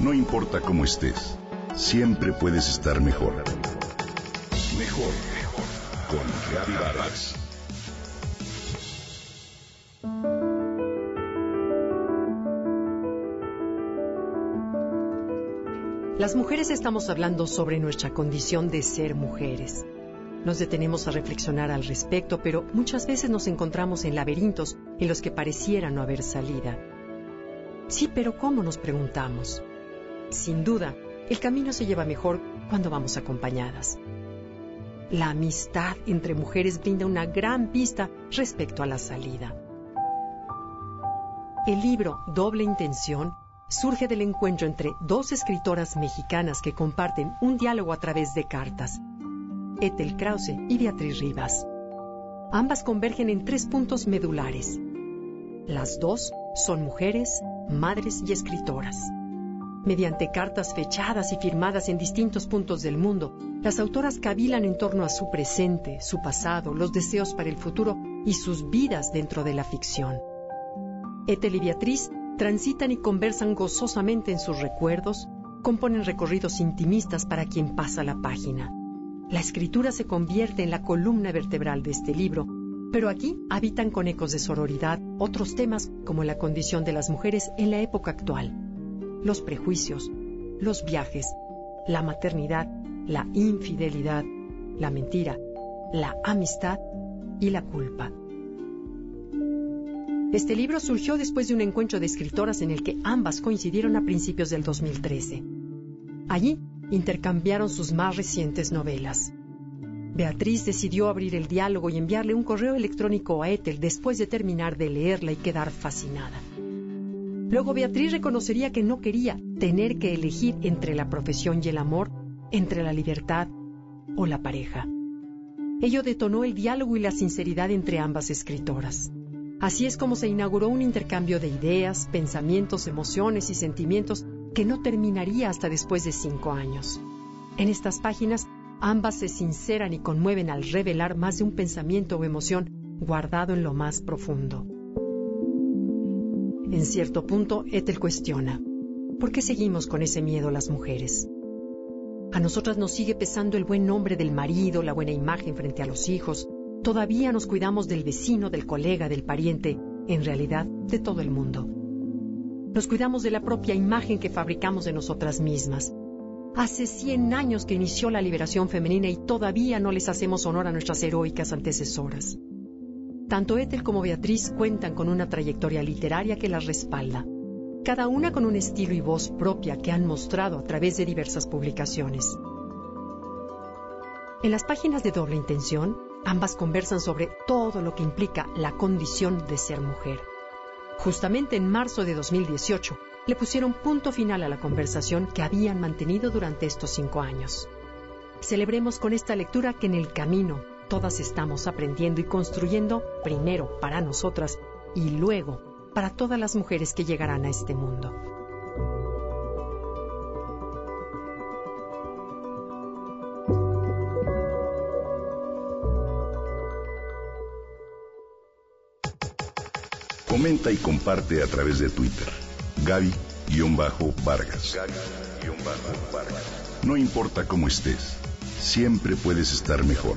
No importa cómo estés, siempre puedes estar mejor. Mejor, mejor. Con Reavivadas. Las mujeres estamos hablando sobre nuestra condición de ser mujeres. Nos detenemos a reflexionar al respecto, pero muchas veces nos encontramos en laberintos en los que pareciera no haber salida. Sí, pero ¿cómo nos preguntamos? Sin duda, el camino se lleva mejor cuando vamos acompañadas. La amistad entre mujeres brinda una gran pista respecto a la salida. El libro Doble Intención surge del encuentro entre dos escritoras mexicanas que comparten un diálogo a través de cartas, Ethel Krause y Beatriz Rivas. Ambas convergen en tres puntos medulares. Las dos son mujeres, madres y escritoras. Mediante cartas fechadas y firmadas en distintos puntos del mundo, las autoras cavilan en torno a su presente, su pasado, los deseos para el futuro y sus vidas dentro de la ficción. Ethel y Beatriz transitan y conversan gozosamente en sus recuerdos, componen recorridos intimistas para quien pasa la página. La escritura se convierte en la columna vertebral de este libro, pero aquí habitan con ecos de sororidad otros temas como la condición de las mujeres en la época actual, los prejuicios, los viajes, la maternidad, la infidelidad, la mentira, la amistad y la culpa. Este libro surgió después de un encuentro de escritoras en el que ambas coincidieron a principios del 2013. Allí intercambiaron sus más recientes novelas. Beatriz decidió abrir el diálogo y enviarle un correo electrónico a Ethel después de terminar de leerla y quedar fascinada. Luego Beatriz reconocería que no quería tener que elegir entre la profesión y el amor, entre la libertad o la pareja. Ello detonó el diálogo y la sinceridad entre ambas escritoras. Así es como se inauguró un intercambio de ideas, pensamientos, emociones y sentimientos que no terminaría hasta después de cinco años. En estas páginas, ambas se sinceran y conmueven al revelar más de un pensamiento o emoción guardado en lo más profundo. En cierto punto, Ethel cuestiona, ¿por qué seguimos con ese miedo las mujeres? A nosotras nos sigue pesando el buen nombre del marido, la buena imagen frente a los hijos. Todavía nos cuidamos del vecino, del colega, del pariente, en realidad de todo el mundo. Nos cuidamos de la propia imagen que fabricamos de nosotras mismas. Hace 100 años que inició la liberación femenina y todavía no les hacemos honor a nuestras heroicas antecesoras. Tanto Ethel como Beatriz cuentan con una trayectoria literaria que las respalda, cada una con un estilo y voz propia que han mostrado a través de diversas publicaciones. En las páginas de doble intención, ambas conversan sobre todo lo que implica la condición de ser mujer. Justamente en marzo de 2018, le pusieron punto final a la conversación que habían mantenido durante estos cinco años. Celebremos con esta lectura que en el camino Todas estamos aprendiendo y construyendo primero para nosotras y luego para todas las mujeres que llegarán a este mundo. Comenta y comparte a través de Twitter. Gaby-Vargas. No importa cómo estés, siempre puedes estar mejor.